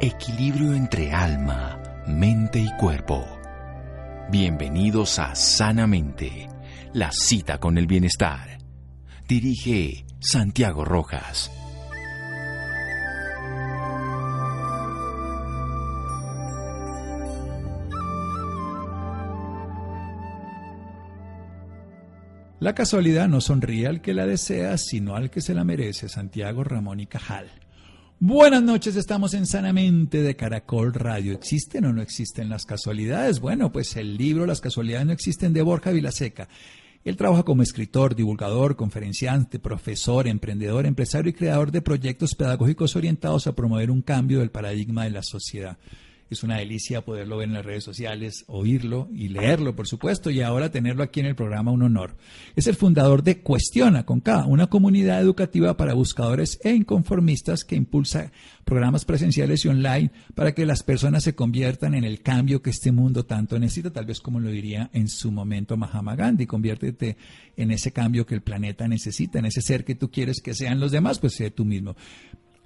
Equilibrio entre alma, mente y cuerpo. Bienvenidos a Sanamente, la cita con el bienestar. Dirige Santiago Rojas. La casualidad no sonríe al que la desea, sino al que se la merece. Santiago Ramón y Cajal. Buenas noches, estamos en Sanamente de Caracol Radio. ¿Existen o no existen las casualidades? Bueno, pues el libro Las casualidades no existen de Borja Vilaseca. Él trabaja como escritor, divulgador, conferenciante, profesor, emprendedor, empresario y creador de proyectos pedagógicos orientados a promover un cambio del paradigma de la sociedad. Es una delicia poderlo ver en las redes sociales, oírlo y leerlo, por supuesto, y ahora tenerlo aquí en el programa un honor. Es el fundador de Cuestiona con K, una comunidad educativa para buscadores e inconformistas que impulsa programas presenciales y online para que las personas se conviertan en el cambio que este mundo tanto necesita, tal vez como lo diría en su momento Mahatma Gandhi, conviértete en ese cambio que el planeta necesita, en ese ser que tú quieres que sean los demás, pues sé tú mismo.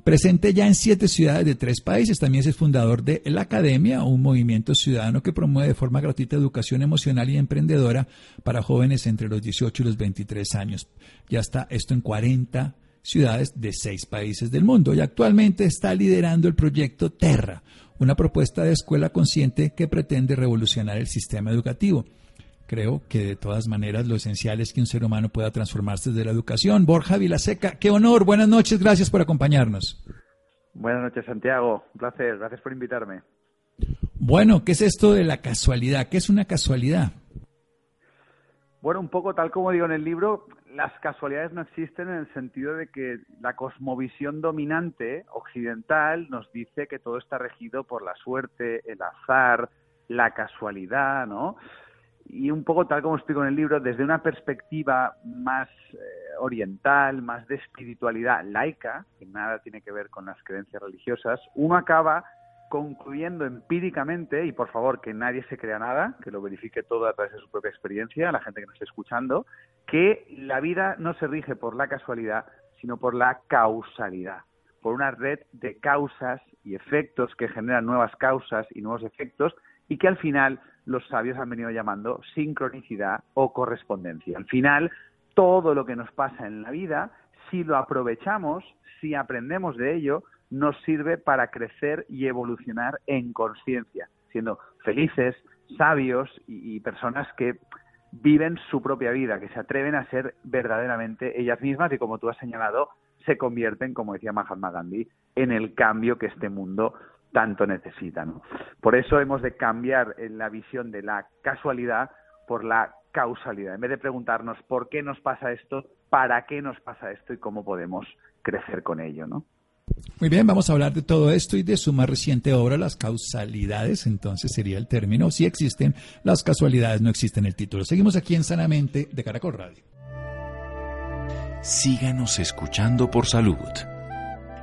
Presente ya en siete ciudades de tres países, también es fundador de La Academia, un movimiento ciudadano que promueve de forma gratuita educación emocional y emprendedora para jóvenes entre los 18 y los 23 años. Ya está esto en 40 ciudades de seis países del mundo y actualmente está liderando el proyecto Terra, una propuesta de escuela consciente que pretende revolucionar el sistema educativo creo que de todas maneras lo esencial es que un ser humano pueda transformarse desde la educación. Borja Vilaseca, qué honor, buenas noches, gracias por acompañarnos. Buenas noches, Santiago, un placer, gracias por invitarme. Bueno, ¿qué es esto de la casualidad? ¿Qué es una casualidad? Bueno, un poco tal como digo en el libro, las casualidades no existen en el sentido de que la cosmovisión dominante occidental nos dice que todo está regido por la suerte, el azar, la casualidad, ¿no? Y un poco tal como explico en el libro, desde una perspectiva más eh, oriental, más de espiritualidad laica, que nada tiene que ver con las creencias religiosas, uno acaba concluyendo empíricamente, y por favor que nadie se crea nada, que lo verifique todo a través de su propia experiencia, la gente que nos esté escuchando, que la vida no se rige por la casualidad, sino por la causalidad, por una red de causas y efectos que generan nuevas causas y nuevos efectos y que al final los sabios han venido llamando sincronicidad o correspondencia. Al final, todo lo que nos pasa en la vida, si lo aprovechamos, si aprendemos de ello, nos sirve para crecer y evolucionar en conciencia, siendo felices, sabios y, personas que viven su propia vida, que se atreven a ser verdaderamente ellas mismas y, como tú has señalado, se convierten, como decía Mahatma Gandhi, en el cambio que este mundo tanto necesitan. Por eso hemos de cambiar la visión de la casualidad por la causalidad. En vez de preguntarnos por qué nos pasa esto, para qué nos pasa esto y cómo podemos crecer con ello, ¿no? Muy bien, vamos a hablar de todo esto y de su más reciente obra, las causalidades, entonces sería el término. Si existen las casualidades, no existen el título. Seguimos aquí en Sanamente de Caracol Radio. Síganos escuchando por salud.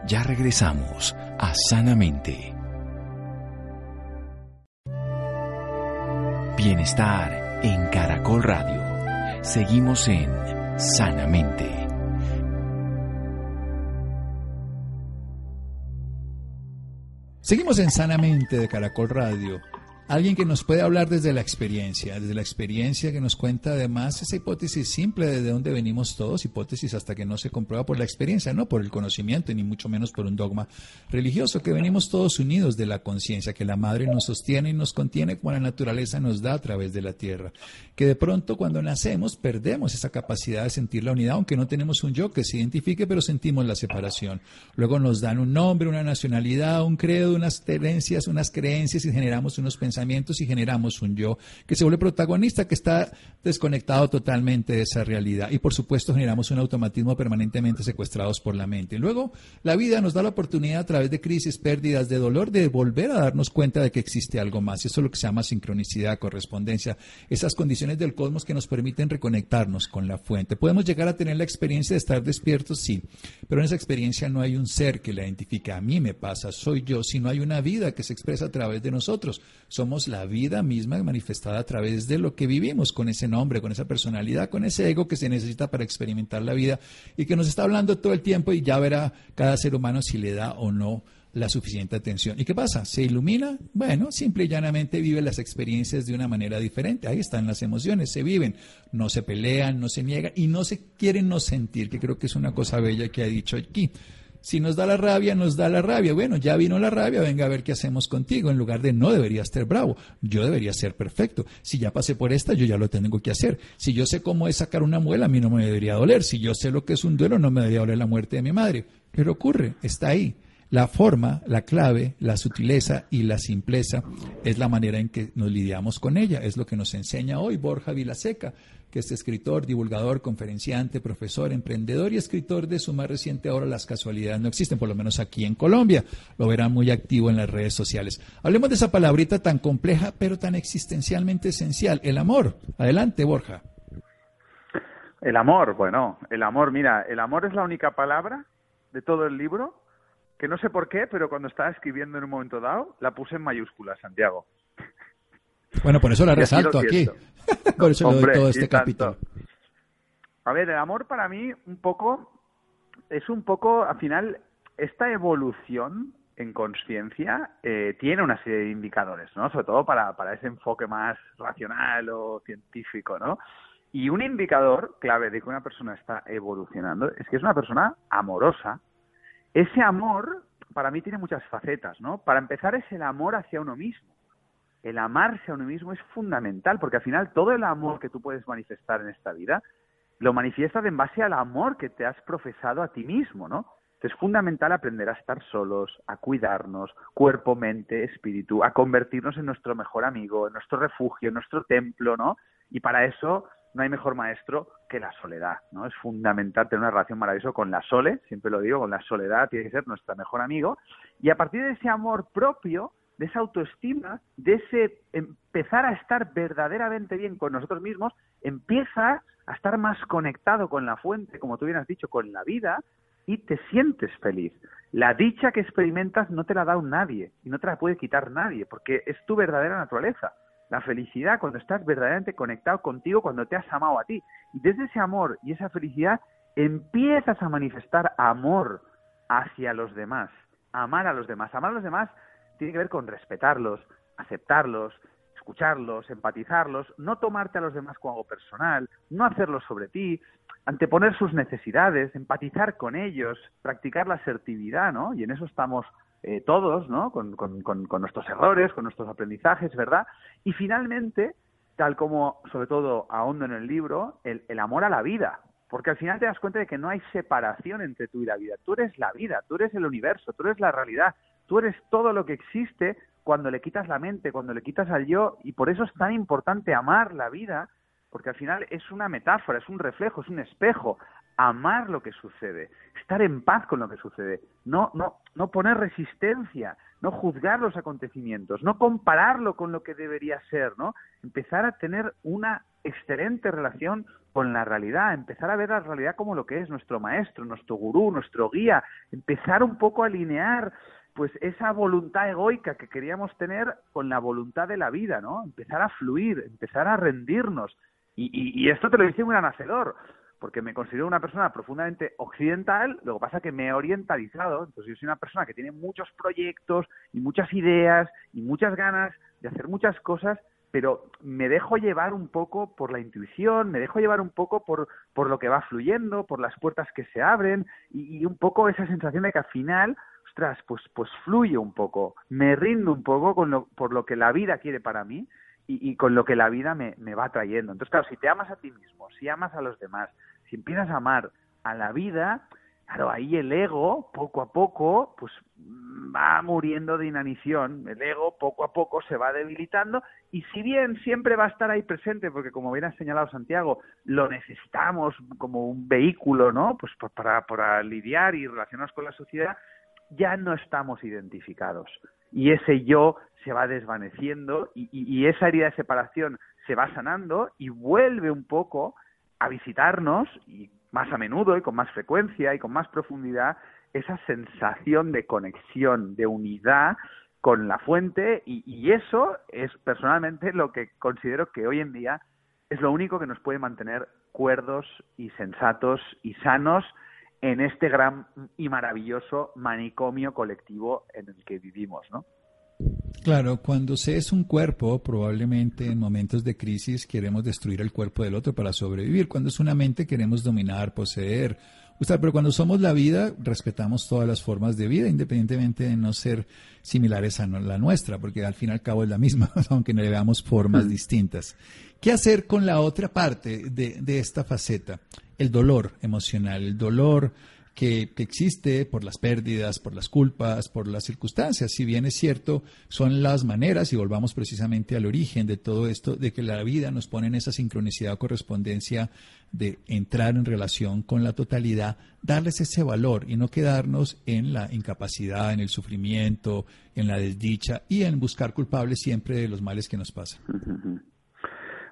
Ya regresamos a Sanamente. Bienestar en Caracol Radio. Seguimos en Sanamente. Seguimos en Sanamente de Caracol Radio. Alguien que nos puede hablar desde la experiencia, desde la experiencia que nos cuenta además esa hipótesis simple de dónde venimos todos, hipótesis hasta que no se comprueba por la experiencia, no por el conocimiento, ni mucho menos por un dogma religioso, que venimos todos unidos de la conciencia, que la madre nos sostiene y nos contiene como la naturaleza nos da a través de la tierra, que de pronto cuando nacemos perdemos esa capacidad de sentir la unidad, aunque no tenemos un yo que se identifique, pero sentimos la separación. Luego nos dan un nombre, una nacionalidad, un credo, unas creencias, unas creencias y generamos unos pensamientos y generamos un yo que se vuelve protagonista, que está desconectado totalmente de esa realidad. Y por supuesto generamos un automatismo permanentemente secuestrados por la mente. Luego, la vida nos da la oportunidad a través de crisis, pérdidas, de dolor, de volver a darnos cuenta de que existe algo más. Eso es lo que se llama sincronicidad, correspondencia, esas condiciones del cosmos que nos permiten reconectarnos con la fuente. Podemos llegar a tener la experiencia de estar despiertos, sí, pero en esa experiencia no hay un ser que la identifique. A mí me pasa, soy yo, sino hay una vida que se expresa a través de nosotros. Somos la vida misma manifestada a través de lo que vivimos, con ese nombre, con esa personalidad, con ese ego que se necesita para experimentar la vida y que nos está hablando todo el tiempo y ya verá cada ser humano si le da o no la suficiente atención. ¿Y qué pasa? ¿Se ilumina? Bueno, simple y llanamente vive las experiencias de una manera diferente. Ahí están las emociones, se viven, no se pelean, no se niegan y no se quieren no sentir, que creo que es una cosa bella que ha dicho aquí. Si nos da la rabia, nos da la rabia. Bueno, ya vino la rabia, venga a ver qué hacemos contigo. En lugar de no debería estar bravo, yo debería ser perfecto. Si ya pasé por esta, yo ya lo tengo que hacer. Si yo sé cómo es sacar una muela, a mí no me debería doler. Si yo sé lo que es un duelo, no me debería doler la muerte de mi madre. Pero ocurre, está ahí. La forma, la clave, la sutileza y la simpleza es la manera en que nos lidiamos con ella. Es lo que nos enseña hoy Borja Vilaseca, que es escritor, divulgador, conferenciante, profesor, emprendedor y escritor de su más reciente obra Las casualidades no existen, por lo menos aquí en Colombia. Lo verán muy activo en las redes sociales. Hablemos de esa palabrita tan compleja, pero tan existencialmente esencial, el amor. Adelante, Borja. El amor, bueno, el amor, mira, el amor es la única palabra de todo el libro que no sé por qué, pero cuando estaba escribiendo en un momento dado, la puse en mayúsculas, Santiago. Bueno, por eso la resalto aquí. por eso doy todo este capítulo. A ver, el amor para mí un poco es un poco, al final, esta evolución en conciencia eh, tiene una serie de indicadores, ¿no? Sobre todo para, para ese enfoque más racional o científico, ¿no? Y un indicador clave de que una persona está evolucionando es que es una persona amorosa, ese amor, para mí, tiene muchas facetas, ¿no? Para empezar, es el amor hacia uno mismo. El amarse a uno mismo es fundamental, porque al final todo el amor que tú puedes manifestar en esta vida, lo manifiestas en base al amor que te has profesado a ti mismo, ¿no? Es fundamental aprender a estar solos, a cuidarnos, cuerpo, mente, espíritu, a convertirnos en nuestro mejor amigo, en nuestro refugio, en nuestro templo, ¿no? Y para eso no hay mejor maestro que la soledad, ¿no? Es fundamental tener una relación maravillosa con la sole, siempre lo digo, con la soledad tiene que ser nuestro mejor amigo, y a partir de ese amor propio, de esa autoestima, de ese empezar a estar verdaderamente bien con nosotros mismos, empieza a estar más conectado con la fuente, como tú bien has dicho, con la vida, y te sientes feliz. La dicha que experimentas no te la da un nadie, y no te la puede quitar nadie, porque es tu verdadera naturaleza la felicidad cuando estás verdaderamente conectado contigo, cuando te has amado a ti. Y desde ese amor y esa felicidad empiezas a manifestar amor hacia los demás, amar a los demás. Amar a los demás tiene que ver con respetarlos, aceptarlos, escucharlos, empatizarlos, no tomarte a los demás como algo personal, no hacerlo sobre ti, anteponer sus necesidades, empatizar con ellos, practicar la asertividad, ¿no? Y en eso estamos eh, todos, ¿no? Con, nuestros errores, con nuestros aprendizajes, ¿verdad? Y finalmente, tal como sobre todo ahondo en el libro, el, el amor a la vida, porque al final te das cuenta de que no hay separación entre tú y la vida. Tú eres la vida, tú eres el universo, tú eres la realidad, tú eres todo lo que existe cuando le quitas la mente, cuando le quitas al yo, y por eso es tan importante amar la vida, porque al final es una metáfora, es un reflejo, es un espejo amar lo que sucede, estar en paz con lo que sucede, no, no, no poner resistencia, no juzgar los acontecimientos, no compararlo con lo que debería ser, ¿no? Empezar a tener una excelente relación con la realidad, empezar a ver la realidad como lo que es nuestro maestro, nuestro gurú, nuestro guía, empezar un poco a alinear pues esa voluntad egoica que queríamos tener con la voluntad de la vida, ¿no? Empezar a fluir, empezar a rendirnos. Y, y, esto te lo dice un gran hacedor porque me considero una persona profundamente occidental, lo que pasa que me he orientalizado, entonces yo soy una persona que tiene muchos proyectos y muchas ideas y muchas ganas de hacer muchas cosas, pero me dejo llevar un poco por la intuición, me dejo llevar un poco por, por lo que va fluyendo, por las puertas que se abren y, y un poco esa sensación de que al final ostras, pues, pues fluye un poco, me rindo un poco con lo, por lo que la vida quiere para mí y, con lo que la vida me, me, va trayendo. Entonces, claro, si te amas a ti mismo, si amas a los demás, si empiezas a amar a la vida, claro, ahí el ego, poco a poco, pues va muriendo de inanición. El ego, poco a poco, se va debilitando y si bien siempre va a estar ahí presente, porque como bien ha señalado Santiago, lo necesitamos como un vehículo, ¿no? Pues para, para lidiar y relacionarnos con la sociedad, ya no estamos identificados. Y ese yo se va desvaneciendo y, esa herida de separación se va sanando y vuelve un poco a visitarnos y más a menudo y con más frecuencia y con más profundidad esa sensación de conexión, de unidad con la fuente y, y, eso es personalmente lo que considero que hoy en día es lo único que nos puede mantener cuerdos y sensatos y sanos en este gran y maravilloso manicomio colectivo en el que vivimos, ¿no? Claro, cuando se es un cuerpo, probablemente en momentos de crisis queremos destruir el cuerpo del otro para sobrevivir. Cuando es una mente, queremos dominar, poseer. pero cuando somos la vida, respetamos todas las formas de vida, independientemente de no ser similares a la nuestra, porque al fin y al cabo es la misma, aunque no le veamos formas mm. distintas. ¿Qué hacer con la otra parte de, de esta faceta? El dolor emocional, el dolor que, existe por las pérdidas, por las culpas, por las circunstancias. Si bien es cierto, son las maneras, y volvamos precisamente al origen de todo esto, de que la vida nos pone en esa sincronicidad o correspondencia de entrar en relación con la totalidad, darles ese valor y no quedarnos en la incapacidad, en el sufrimiento, en la desdicha y en buscar culpables siempre de los males que nos pasan.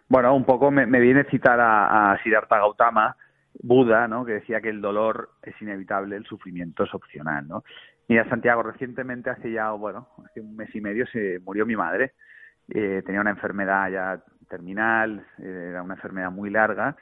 Bueno, un poco me, viene a citar a, a Siddhartha Gautama, Buda, ¿no? que decía que el dolor es inevitable, el sufrimiento es opcional. ¿no? Mira, Santiago, recientemente, hace ya, bueno, hace un mes y medio se murió mi madre. Eh, tenía una enfermedad ya terminal, eh, era una enfermedad muy larga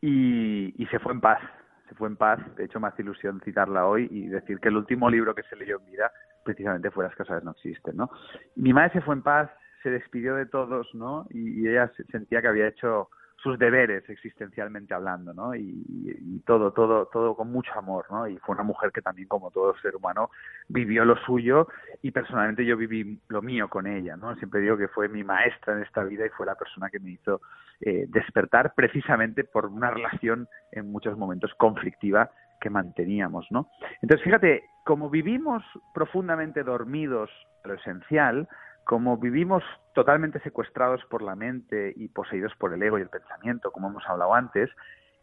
y, se fue en paz. Se fue en paz. De hecho, me hace ilusión citarla hoy y decir que el último libro que se leyó en vida precisamente fue Las casas no existen. ¿no? Mi madre se fue en paz, se despidió de todos ¿no? y, y ella sentía que había hecho sus deberes existencialmente hablando, ¿no? Y, todo, todo, todo con mucho amor, ¿no? Y fue una mujer que también, como todo ser humano, vivió lo suyo y personalmente yo viví lo mío con ella, ¿no? Siempre digo que fue mi maestra en esta vida y fue la persona que me hizo eh, despertar precisamente por una relación en muchos momentos conflictiva que manteníamos, ¿no? Entonces, fíjate, como vivimos profundamente dormidos lo esencial, como vivimos totalmente secuestrados por la mente y poseídos por el ego y el pensamiento, como hemos hablado antes,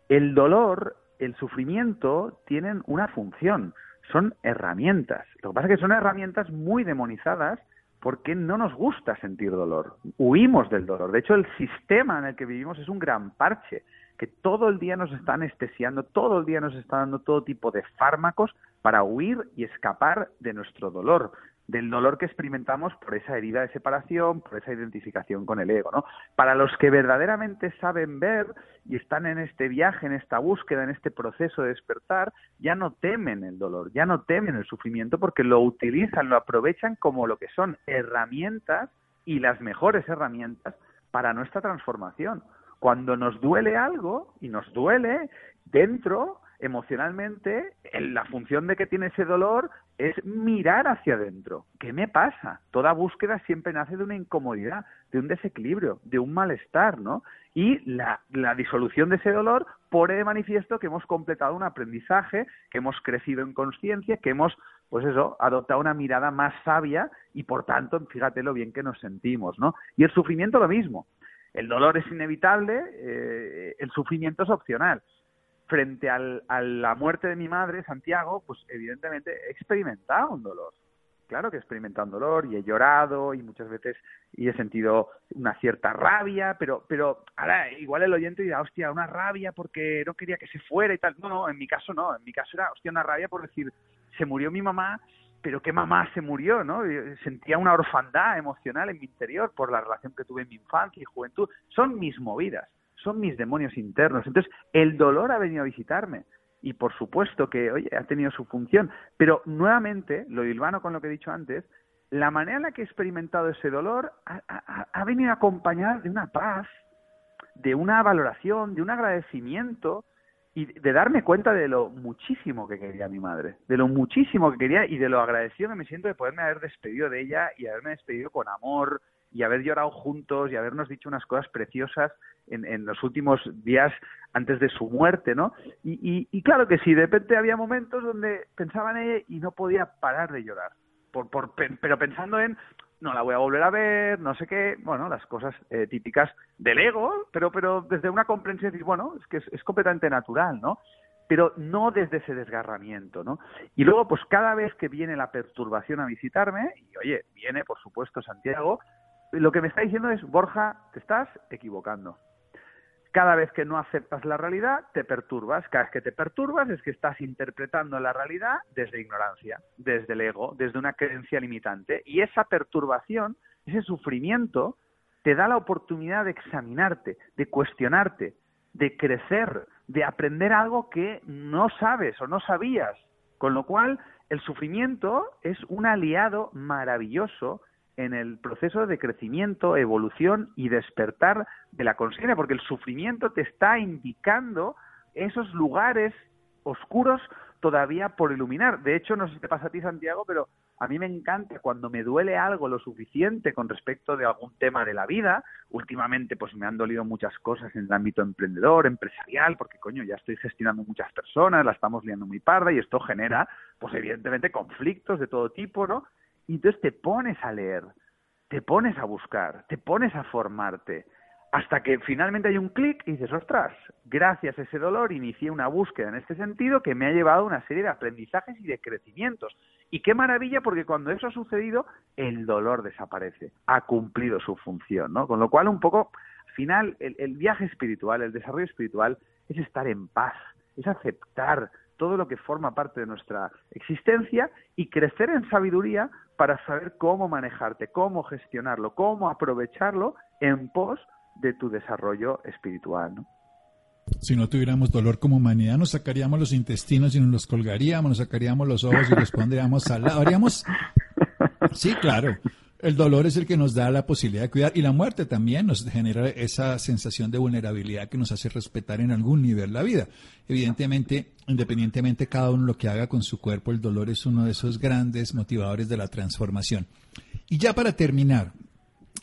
el dolor, el sufrimiento tienen una función, son herramientas. Lo que pasa es que son herramientas muy demonizadas porque no nos gusta sentir dolor, huimos del dolor. De hecho, el sistema en el que vivimos es un gran parche, que todo el día nos está anestesiando, todo el día nos está dando todo tipo de fármacos para huir y escapar de nuestro dolor del dolor que experimentamos por esa herida de separación, por esa identificación con el ego, ¿no? Para los que verdaderamente saben ver y están en este viaje, en esta búsqueda, en este proceso de despertar, ya no temen el dolor, ya no temen el sufrimiento porque lo utilizan, lo aprovechan como lo que son herramientas y las mejores herramientas para nuestra transformación. Cuando nos duele algo y nos duele dentro, emocionalmente, la función de que tiene ese dolor es mirar hacia adentro. ¿Qué me pasa? Toda búsqueda siempre nace de una incomodidad, de un desequilibrio, de un malestar, ¿no? Y la, la disolución de ese dolor pone de manifiesto que hemos completado un aprendizaje, que hemos crecido en conciencia, que hemos, pues eso, adoptado una mirada más sabia y por tanto, fíjate lo bien que nos sentimos, ¿no? Y el sufrimiento lo mismo. El dolor es inevitable, eh, el sufrimiento es opcional frente al, a la muerte de mi madre, Santiago, pues evidentemente he experimentado un dolor. Claro que he experimentado un dolor y he llorado y muchas veces y he sentido una cierta rabia, pero, pero ahora igual el oyente dirá, hostia, una rabia porque no quería que se fuera y tal. No, no, en mi caso no, en mi caso era, hostia, una rabia por decir, se murió mi mamá, pero qué mamá se murió, ¿no? Sentía una orfandad emocional en mi interior por la relación que tuve en mi infancia y juventud. Son mis movidas son mis demonios internos. Entonces, el dolor ha venido a visitarme. Y por supuesto que, oye, ha tenido su función. Pero nuevamente, lo hilvano con lo que he dicho antes, la manera en la que he experimentado ese dolor ha, venido acompañada de una paz, de una valoración, de un agradecimiento y de darme cuenta de lo muchísimo que quería mi madre, de lo muchísimo que quería y de lo agradecido que me siento de poderme haber despedido de ella y haberme despedido con amor y haber llorado juntos y habernos dicho unas cosas preciosas en, los últimos días antes de su muerte, ¿no? Y, claro que sí, de repente había momentos donde pensaba en ella y no podía parar de llorar, por, por, pero pensando en, no la voy a volver a ver, no sé qué, bueno, las cosas eh, típicas del ego, pero, pero desde una comprensión, decir, bueno, es que es, completamente natural, ¿no? pero no desde ese desgarramiento, ¿no? Y luego, pues cada vez que viene la perturbación a visitarme, y oye, viene, por supuesto, Santiago, lo que me está diciendo es, Borja, te estás equivocando. Cada vez que no aceptas la realidad, te perturbas. Cada vez que te perturbas es que estás interpretando la realidad desde ignorancia, desde el ego, desde una creencia limitante. Y esa perturbación, ese sufrimiento, te da la oportunidad de examinarte, de cuestionarte. de crecer, de aprender algo que no sabes o no sabías. Con lo cual, el sufrimiento es un aliado maravilloso en el proceso de crecimiento, evolución y despertar de la conciencia, porque el sufrimiento te está indicando esos lugares oscuros todavía por iluminar. De hecho, no sé si te pasa a ti, Santiago, pero a mí me encanta cuando me duele algo lo suficiente con respecto de algún tema de la vida. Últimamente, pues me han dolido muchas cosas en el ámbito emprendedor, empresarial, porque coño, ya estoy gestionando muchas personas, la estamos liando muy parda y esto genera, pues evidentemente, conflictos de todo tipo, ¿no? Y entonces te pones a leer, te pones a buscar, te pones a formarte, hasta que finalmente hay un clic y dices, ostras, gracias a ese dolor inicié una búsqueda en este sentido que me ha llevado a una serie de aprendizajes y de crecimientos. Y qué maravilla porque cuando eso ha sucedido, el dolor desaparece, ha cumplido su función, ¿no? Con lo cual, un poco, al final, el, el viaje espiritual, el desarrollo espiritual, es estar en paz, es aceptar todo lo que forma parte de nuestra existencia y crecer en sabiduría para saber cómo manejarte, cómo gestionarlo, cómo aprovecharlo en pos de tu desarrollo espiritual, ¿no? Si no tuviéramos dolor como humanidad, nos sacaríamos los intestinos y nos los colgaríamos, nos sacaríamos los ojos y los pondríamos al lado. Haríamos... Sí, claro. El dolor es el que nos da la posibilidad de cuidar y la muerte también nos genera esa sensación de vulnerabilidad que nos hace respetar en algún nivel la vida. Evidentemente, independientemente cada uno lo que haga con su cuerpo, el dolor es uno de esos grandes motivadores de la transformación. Y ya para terminar,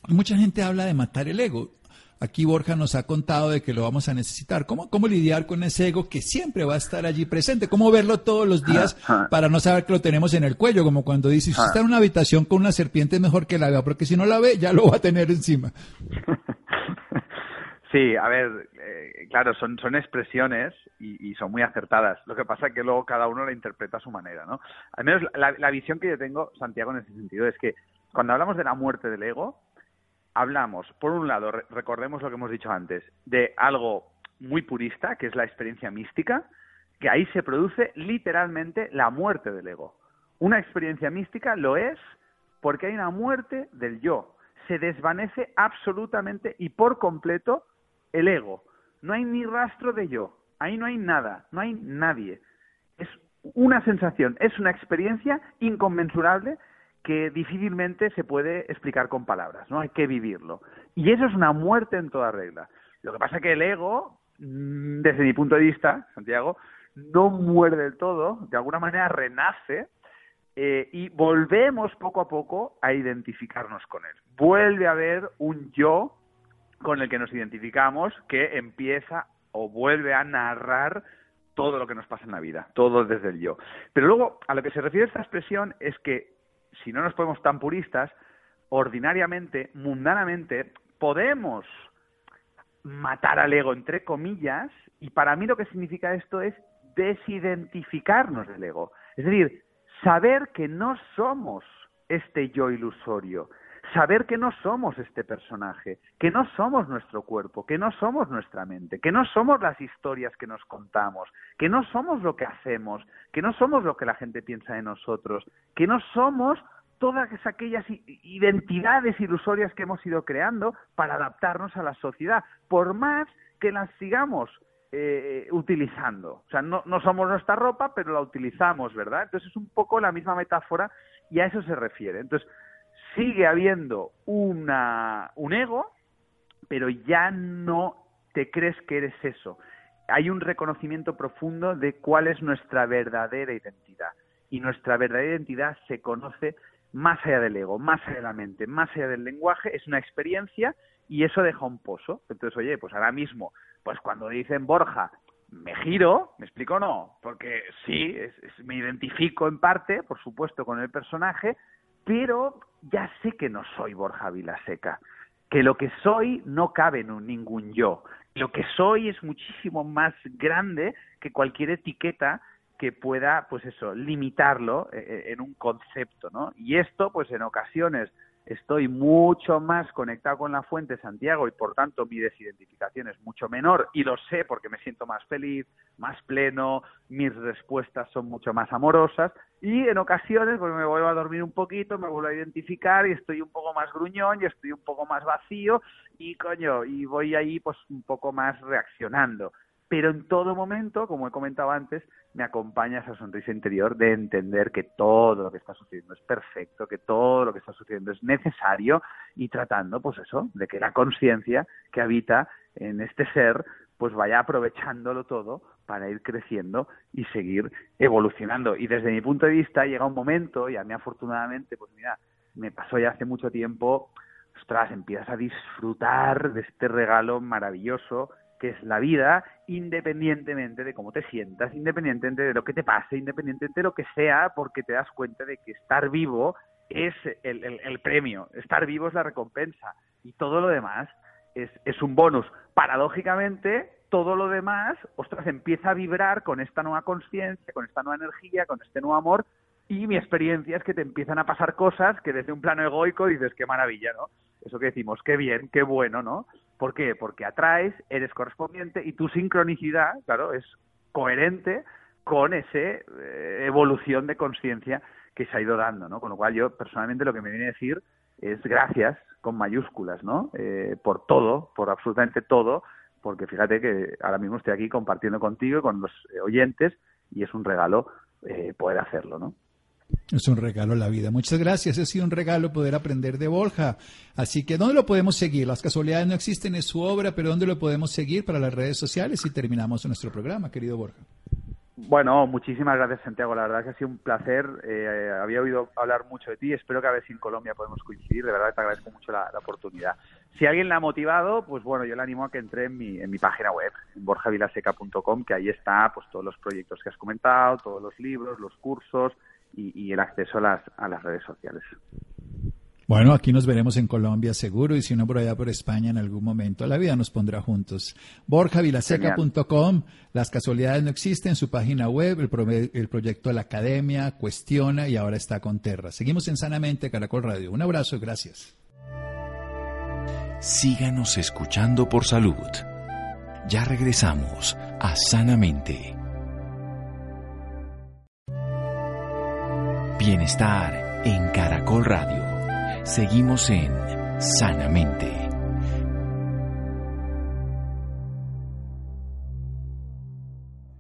mucha gente habla de matar el ego. Aquí Borja nos ha contado de que lo vamos a necesitar. ¿Cómo, ¿Cómo lidiar con ese ego que siempre va a estar allí presente? ¿Cómo verlo todos los días para no saber que lo tenemos en el cuello? Como cuando dice, si está en una habitación con una serpiente es mejor que la vea, porque si no la ve ya lo va a tener encima. Sí, a ver, eh, claro, son, son expresiones y, son muy acertadas. Lo que pasa es que luego cada uno la interpreta a su manera, ¿no? Al menos la, la visión que yo tengo, Santiago, en ese sentido, es que cuando hablamos de la muerte del ego, hablamos, por un lado, recordemos lo que hemos dicho antes, de algo muy purista, que es la experiencia mística, que ahí se produce literalmente la muerte del ego. Una experiencia mística lo es porque hay una muerte del yo. Se desvanece absolutamente y por completo el ego. No hay ni rastro de yo. Ahí no hay nada, no hay nadie. Es una sensación, es una experiencia inconmensurable que difícilmente se puede explicar con palabras, ¿no? Hay que vivirlo. Y eso es una muerte en toda regla. Lo que pasa es que el ego, mm, desde mi punto de vista, Santiago, no muere del todo, de alguna manera renace eh, y volvemos poco a poco a identificarnos con él. Vuelve a haber un yo con el que nos identificamos que empieza o vuelve a narrar todo lo que nos pasa en la vida, todo desde el yo. Pero luego, a lo que se refiere esta expresión es que si no nos podemos tan puristas, ordinariamente, mundanamente, podemos matar al ego, entre comillas, y para mí lo que significa esto es desidentificarnos del ego. Es decir, saber que no somos este yo ilusorio, saber que no somos este personaje, que no somos nuestro cuerpo, que no somos nuestra mente, que no somos las historias que nos contamos, que no somos lo que hacemos, que no somos lo que la gente piensa de nosotros, que no somos todas aquellas identidades ilusorias que hemos ido creando para adaptarnos a la sociedad, por más que las sigamos eh, utilizando. O sea, no, no somos nuestra ropa, pero la utilizamos, ¿verdad? Entonces es un poco la misma metáfora y a eso se refiere. Entonces, sigue habiendo una, un ego, pero ya no te crees que eres eso. Hay un reconocimiento profundo de cuál es nuestra verdadera identidad. Y nuestra verdadera identidad se conoce más allá del ego, más allá de la mente, más allá del lenguaje, es una experiencia y eso deja un pozo. Entonces, oye, pues ahora mismo, pues cuando dicen Borja, me giro, ¿me explico no? Porque sí, me identifico en parte, por supuesto, con el personaje, pero ya sé que no soy Borja Vilaseca, que lo que soy no cabe en ningún yo. Lo que soy es muchísimo más grande que cualquier etiqueta que pueda, pues eso, limitarlo eh, eh, en un concepto, ¿no? Y esto, pues en ocasiones estoy mucho más conectado con la fuente Santiago y por tanto mi desidentificación es mucho menor y lo sé porque me siento más feliz, más pleno, mis respuestas son mucho más amorosas y en ocasiones pues me vuelvo a dormir un poquito, me vuelvo a identificar y estoy un poco más gruñón y estoy un poco más vacío y coño, y voy ahí pues un poco más reaccionando pero en todo momento, como he comentado antes, me acompaña esa sonrisa interior de entender que todo lo que está sucediendo es perfecto, que todo lo que está sucediendo es necesario y tratando, pues eso, de que la conciencia que habita en este ser, pues vaya aprovechándolo todo para ir creciendo y seguir evolucionando. Y desde mi punto de vista llega un momento, y a mí afortunadamente, pues mira, me pasó ya hace mucho tiempo, ostras, empiezas a disfrutar de este regalo maravilloso que es la vida, independientemente de cómo te sientas, independientemente de lo que te pase, independientemente de lo que sea, porque te das cuenta de que estar vivo es el, el, premio, estar vivo es la recompensa y todo lo demás es, es un bonus. Paradójicamente, todo lo demás, ostras, empieza a vibrar con esta nueva conciencia, con esta nueva energía, con este nuevo amor y mi experiencia es que te empiezan a pasar cosas que desde un plano egoico dices, qué maravilla, ¿no? Eso que decimos, qué bien, qué bueno, ¿no? ¿Por qué? Porque atraes, eres correspondiente y tu sincronicidad, claro, es coherente con esa eh, evolución de conciencia que se ha ido dando, ¿no? Con lo cual yo personalmente lo que me viene a decir es gracias con mayúsculas, ¿no? Eh, por todo, por absolutamente todo, porque fíjate que ahora mismo estoy aquí compartiendo contigo con los oyentes y es un regalo eh, poder hacerlo, ¿no? Es un regalo la vida. Muchas gracias. Ha sido un regalo poder aprender de Borja. Así que, ¿dónde lo podemos seguir? Las casualidades no existen, en su obra, pero ¿dónde lo podemos seguir para las redes sociales? Y terminamos nuestro programa, querido Borja. Bueno, muchísimas gracias, Santiago. La verdad que ha sido un placer. Eh, había oído hablar mucho de ti. Espero que a ver si en Colombia podemos coincidir. De verdad te agradezco mucho la, oportunidad. Si alguien la ha motivado, pues bueno, yo le animo a que entre en mi, en mi página web, borjavilaseca.com, que ahí está pues todos los proyectos que has comentado, todos los libros, los cursos, y, el acceso a las, a las redes sociales. Bueno, aquí nos veremos en Colombia seguro y si no por allá por España en algún momento. La vida nos pondrá juntos. BorjaVilaseca.com, las casualidades no existen, su página web, el, el proyecto de la academia, cuestiona y ahora está con Terra. Seguimos en Sanamente, Caracol Radio. Un abrazo y gracias. Síganos escuchando por salud. Ya regresamos a Sanamente. Bienestar en Caracol Radio. Seguimos en Sanamente.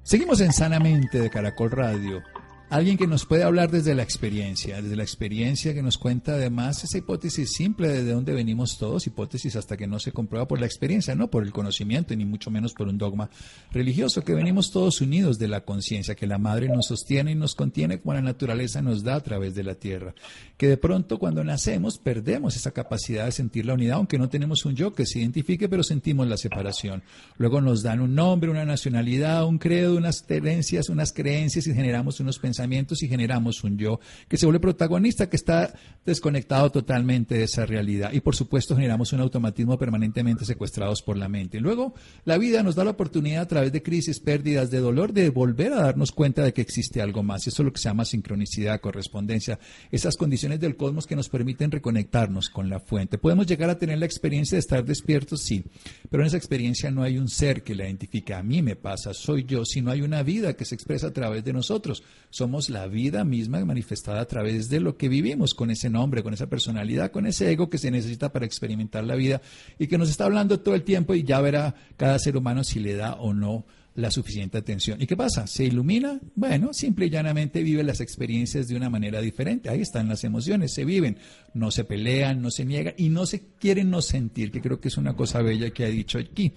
Seguimos en Sanamente de Caracol Radio. Alguien que nos puede hablar desde la experiencia, desde la experiencia que nos cuenta además esa hipótesis simple de dónde venimos todos, hipótesis hasta que no se comprueba por la experiencia, no por el conocimiento, ni mucho menos por un dogma religioso, que venimos todos unidos de la conciencia, que la madre nos sostiene y nos contiene como la naturaleza nos da a través de la tierra, que de pronto cuando nacemos perdemos esa capacidad de sentir la unidad, aunque no tenemos un yo que se identifique, pero sentimos la separación. Luego nos dan un nombre, una nacionalidad, un credo, unas creencias, unas creencias y generamos unos pensamientos y generamos un yo que se vuelve protagonista, que está desconectado totalmente de esa realidad. Y por supuesto generamos un automatismo permanentemente secuestrados por la mente. Luego la vida nos da la oportunidad a través de crisis, pérdidas, de dolor, de volver a darnos cuenta de que existe algo más. Y eso es lo que se llama sincronicidad, correspondencia, esas condiciones del cosmos que nos permiten reconectarnos con la fuente. Podemos llegar a tener la experiencia de estar despiertos, sí, pero en esa experiencia no hay un ser que la identifique. A mí me pasa, soy yo, sino hay una vida que se expresa a través de nosotros. Somos la vida misma manifestada a través de lo que vivimos, con ese nombre, con esa personalidad, con ese ego que se necesita para experimentar la vida y que nos está hablando todo el tiempo y ya verá cada ser humano si le da o no la suficiente atención. ¿Y qué pasa? ¿Se ilumina? Bueno, simple y llanamente vive las experiencias de una manera diferente. Ahí están las emociones, se viven, no se pelean, no se niegan y no se quieren no sentir, que creo que es una cosa bella que ha dicho aquí.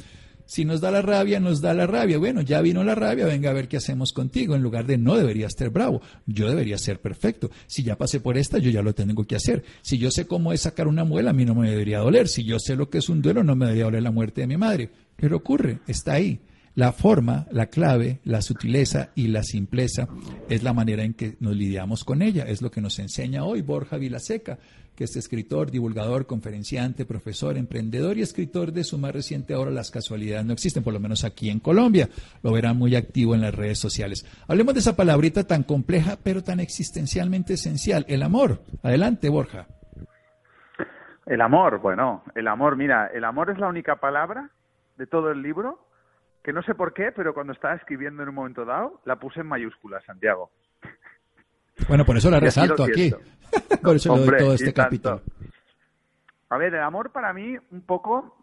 Si nos da la rabia, nos da la rabia. Bueno, ya vino la rabia, venga a ver qué hacemos contigo. En lugar de no deberías ser bravo, yo debería ser perfecto. Si ya pasé por esta, yo ya lo tengo que hacer. Si yo sé cómo es sacar una muela, a mí no me debería doler. Si yo sé lo que es un duelo, no me debería doler la muerte de mi madre. Pero ocurre, está ahí. La forma, la clave, la sutileza y la simpleza es la manera en que nos lidiamos con ella. Es lo que nos enseña hoy Borja Vilaseca que es escritor, divulgador, conferenciante, profesor, emprendedor y escritor de su más reciente obra Las casualidades no existen, por lo menos aquí en Colombia. Lo verán muy activo en las redes sociales. Hablemos de esa palabrita tan compleja, pero tan existencialmente esencial, el amor. Adelante, Borja. El amor, bueno, el amor, mira, el amor es la única palabra de todo el libro que no sé por qué, pero cuando estaba escribiendo en un momento dado, la puse en mayúsculas, Santiago. Bueno, por eso la resalto aquí. por eso doy todo este capítulo. A ver, el amor para mí un poco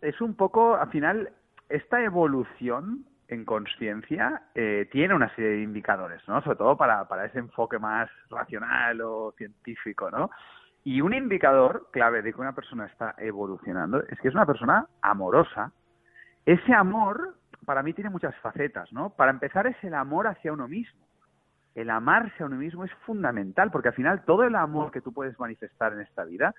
es un poco, al final, esta evolución en conciencia eh, tiene una serie de indicadores, ¿no? Sobre todo para, para ese enfoque más racional o científico, ¿no? Y un indicador clave de que una persona está evolucionando es que es una persona amorosa. Ese amor, para mí, tiene muchas facetas, ¿no? Para empezar, es el amor hacia uno mismo. El amarse a uno mismo es fundamental, porque al final todo el amor que tú puedes manifestar en esta vida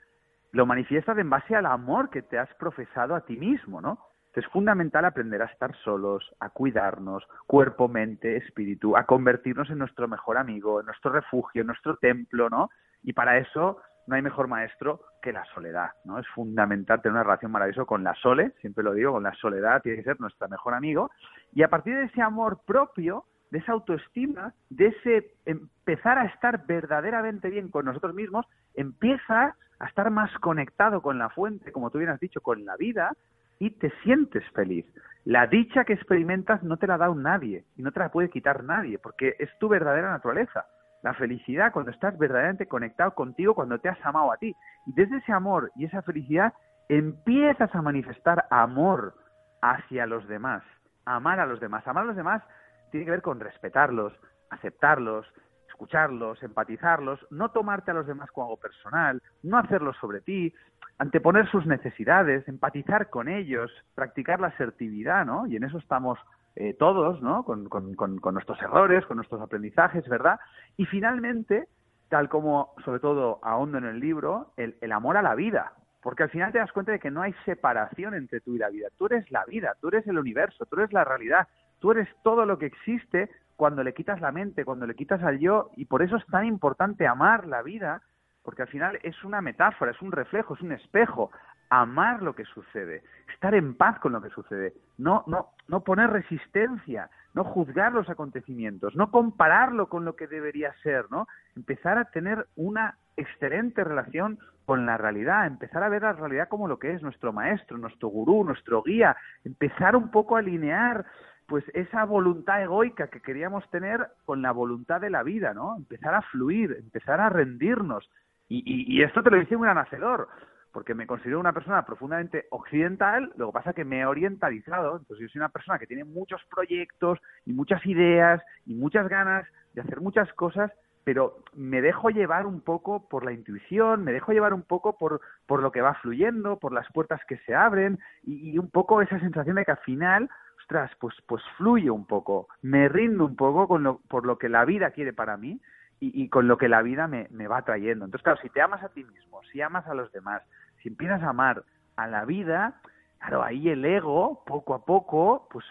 lo manifiestas en base al amor que te has profesado a ti mismo, ¿no? Es fundamental aprender a estar solos, a cuidarnos, cuerpo, mente, espíritu, a convertirnos en nuestro mejor amigo, en nuestro refugio, en nuestro templo, ¿no? Y para eso no hay mejor maestro que la soledad, ¿no? Es fundamental tener una relación maravillosa con la sole, siempre lo digo, con la soledad tiene que ser nuestro mejor amigo, y a partir de ese amor propio, de esa autoestima, de ese empezar a estar verdaderamente bien con nosotros mismos, empieza a estar más conectado con la fuente, como tú bien has dicho, con la vida, y te sientes feliz. La dicha que experimentas no te la da un nadie y no te la puede quitar nadie, porque es tu verdadera naturaleza la felicidad cuando estás verdaderamente conectado contigo, cuando te has amado a ti. Y desde ese amor y esa felicidad empiezas a manifestar amor hacia los demás, amar a los demás. Amar a los demás tiene que ver con respetarlos, aceptarlos, escucharlos, empatizarlos, no tomarte a los demás como algo personal, no hacerlo sobre ti, anteponer sus necesidades, empatizar con ellos, practicar la asertividad, ¿no? Y en eso estamos eh, todos, ¿no? Con, con, nuestros errores, con nuestros aprendizajes, ¿verdad? Y finalmente, tal como sobre todo ahondo en el libro, el, el amor a la vida, porque al final te das cuenta de que no hay separación entre tú y la vida. Tú eres la vida, tú eres el universo, tú eres la realidad, tú eres todo lo que existe cuando le quitas la mente, cuando le quitas al yo, y por eso es tan importante amar la vida, porque al final es una metáfora, es un reflejo, es un espejo amar lo que sucede, estar en paz con lo que sucede, no, no, no poner resistencia, no juzgar los acontecimientos, no compararlo con lo que debería ser, ¿no? Empezar a tener una excelente relación con la realidad, empezar a ver la realidad como lo que es nuestro maestro, nuestro gurú, nuestro guía, empezar un poco a alinear pues esa voluntad egoica que queríamos tener con la voluntad de la vida, ¿no? Empezar a fluir, empezar a rendirnos. Y, y, esto te lo dice un gran hacedor porque me considero una persona profundamente occidental, lo que pasa es que me he orientalizado, entonces yo soy una persona que tiene muchos proyectos y muchas ideas y muchas ganas de hacer muchas cosas, pero me dejo llevar un poco por la intuición, me dejo llevar un poco por, por lo que va fluyendo, por las puertas que se abren y, un poco esa sensación de que al final, ostras, pues, pues fluye un poco, me rindo un poco con lo, por lo que la vida quiere para mí y, con lo que la vida me, me, va trayendo. Entonces, claro, si te amas a ti mismo, si amas a los demás, si empiezas a amar a la vida, claro, ahí el ego, poco a poco, pues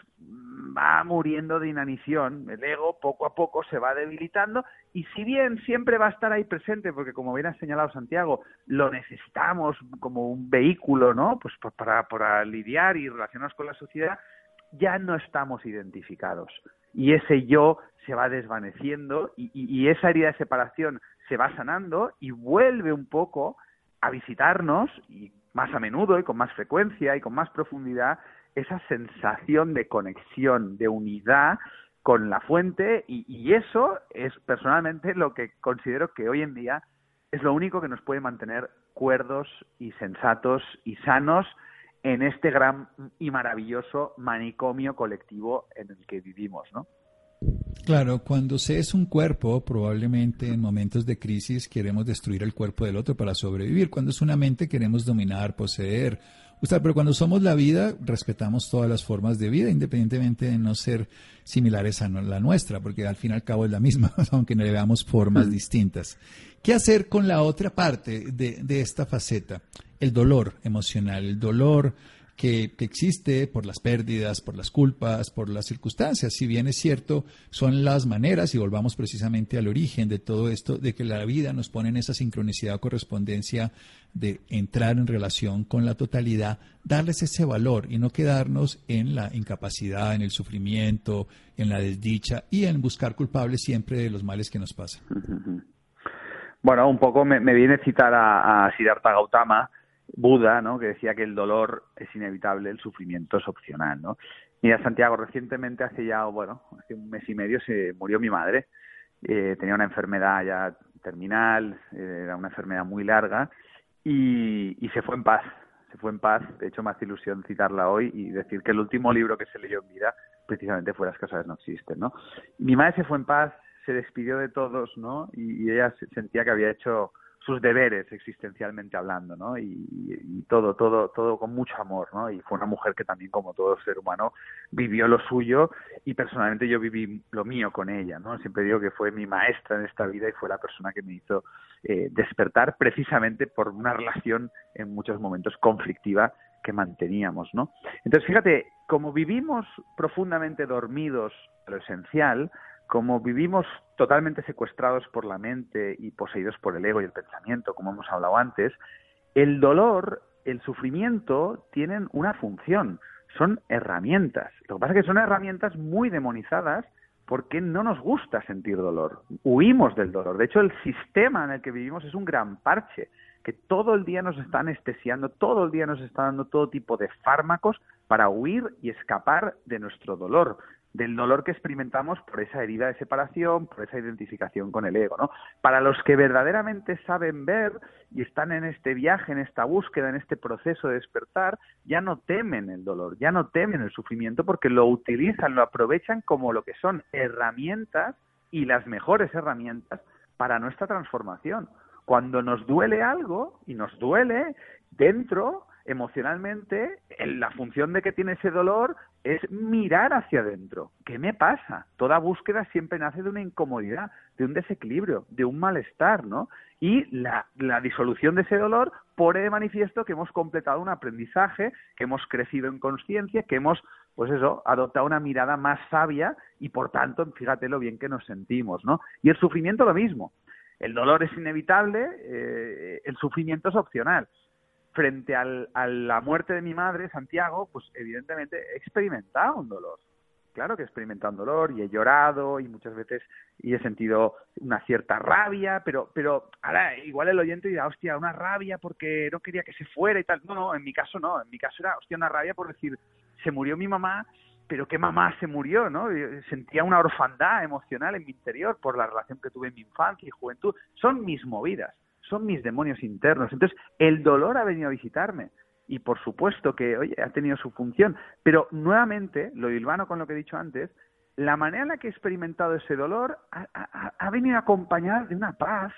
va muriendo de inanición. El ego, poco a poco, se va debilitando y si bien siempre va a estar ahí presente, porque como bien ha señalado Santiago, lo necesitamos como un vehículo, ¿no? Pues para, para lidiar y relacionarnos con la sociedad, ya no estamos identificados. Y ese yo se va desvaneciendo y, esa herida de separación se va sanando y vuelve un poco a visitarnos y más a menudo y con más frecuencia y con más profundidad esa sensación de conexión, de unidad con la fuente y, y, eso es personalmente lo que considero que hoy en día es lo único que nos puede mantener cuerdos y sensatos y sanos en este gran y maravilloso manicomio colectivo en el que vivimos, ¿no? Claro, cuando se es un cuerpo, probablemente en momentos de crisis queremos destruir el cuerpo del otro para sobrevivir. Cuando es una mente, queremos dominar, poseer. pero cuando somos la vida, respetamos todas las formas de vida, independientemente de no ser similares a la nuestra, porque al fin y al cabo es la misma, aunque no le veamos formas mm. distintas. ¿Qué hacer con la otra parte de, de esta faceta? El dolor emocional, el dolor que, existe por las pérdidas, por las culpas, por las circunstancias. Si bien es cierto, son las maneras, y volvamos precisamente al origen de todo esto, de que la vida nos pone en esa sincronicidad o correspondencia de entrar en relación con la totalidad, darles ese valor y no quedarnos en la incapacidad, en el sufrimiento, en la desdicha y en buscar culpables siempre de los males que nos pasan. Bueno, un poco me, viene a citar a Siddhartha Gautama, Buda, ¿no? Que decía que el dolor es inevitable, el sufrimiento es opcional, ¿no? Mira, Santiago, recientemente, hace ya, bueno, hace un mes y medio se murió mi madre. Eh, tenía una enfermedad ya terminal, eh, era una enfermedad muy larga y, se fue en paz. Se fue en paz. De hecho, me hace ilusión citarla hoy y decir que el último libro que se leyó en vida precisamente fue Las casas no existen, ¿no? Mi madre se fue en paz, se despidió de todos, ¿no? Y, y ella sentía que había hecho sus deberes existencialmente hablando, ¿no? Y, todo, todo, todo con mucho amor, ¿no? Y fue una mujer que también, como todo ser humano, vivió lo suyo y personalmente yo viví lo mío con ella, ¿no? Siempre digo que fue mi maestra en esta vida y fue la persona que me hizo eh, despertar precisamente por una relación en muchos momentos conflictiva que manteníamos, ¿no? Entonces, fíjate, como vivimos profundamente dormidos lo esencial, como vivimos totalmente secuestrados por la mente y poseídos por el ego y el pensamiento, como hemos hablado antes, el dolor, el sufrimiento tienen una función, son herramientas. Lo que pasa es que son herramientas muy demonizadas porque no nos gusta sentir dolor, huimos del dolor. De hecho, el sistema en el que vivimos es un gran parche, que todo el día nos está anestesiando, todo el día nos está dando todo tipo de fármacos para huir y escapar de nuestro dolor del dolor que experimentamos por esa herida de separación, por esa identificación con el ego, ¿no? Para los que verdaderamente saben ver y están en este viaje, en esta búsqueda, en este proceso de despertar, ya no temen el dolor, ya no temen el sufrimiento porque lo utilizan, lo aprovechan como lo que son herramientas y las mejores herramientas para nuestra transformación. Cuando nos duele algo y nos duele dentro, emocionalmente, la función de que tiene ese dolor es mirar hacia adentro. ¿Qué me pasa? Toda búsqueda siempre nace de una incomodidad, de un desequilibrio, de un malestar, ¿no? Y la, la disolución de ese dolor pone de manifiesto que hemos completado un aprendizaje, que hemos crecido en conciencia, que hemos, pues eso, adoptado una mirada más sabia y por tanto, fíjate lo bien que nos sentimos, ¿no? Y el sufrimiento lo mismo. El dolor es inevitable, eh, el sufrimiento es opcional frente al, a la muerte de mi madre, Santiago, pues evidentemente he experimentado un dolor. Claro que he experimentado un dolor y he llorado y muchas veces y he sentido una cierta rabia, pero, pero ahora igual el oyente dirá, hostia, una rabia porque no quería que se fuera y tal. No, no, en mi caso no, en mi caso era, hostia, una rabia por decir, se murió mi mamá, pero qué mamá se murió, ¿no? Sentía una orfandad emocional en mi interior por la relación que tuve en mi infancia y juventud. Son mis movidas son mis demonios internos. Entonces, el dolor ha venido a visitarme. Y por supuesto que, oye, ha tenido su función. Pero nuevamente, lo hilvano con lo que he dicho antes, la manera en la que he experimentado ese dolor ha, venido acompañada de una paz,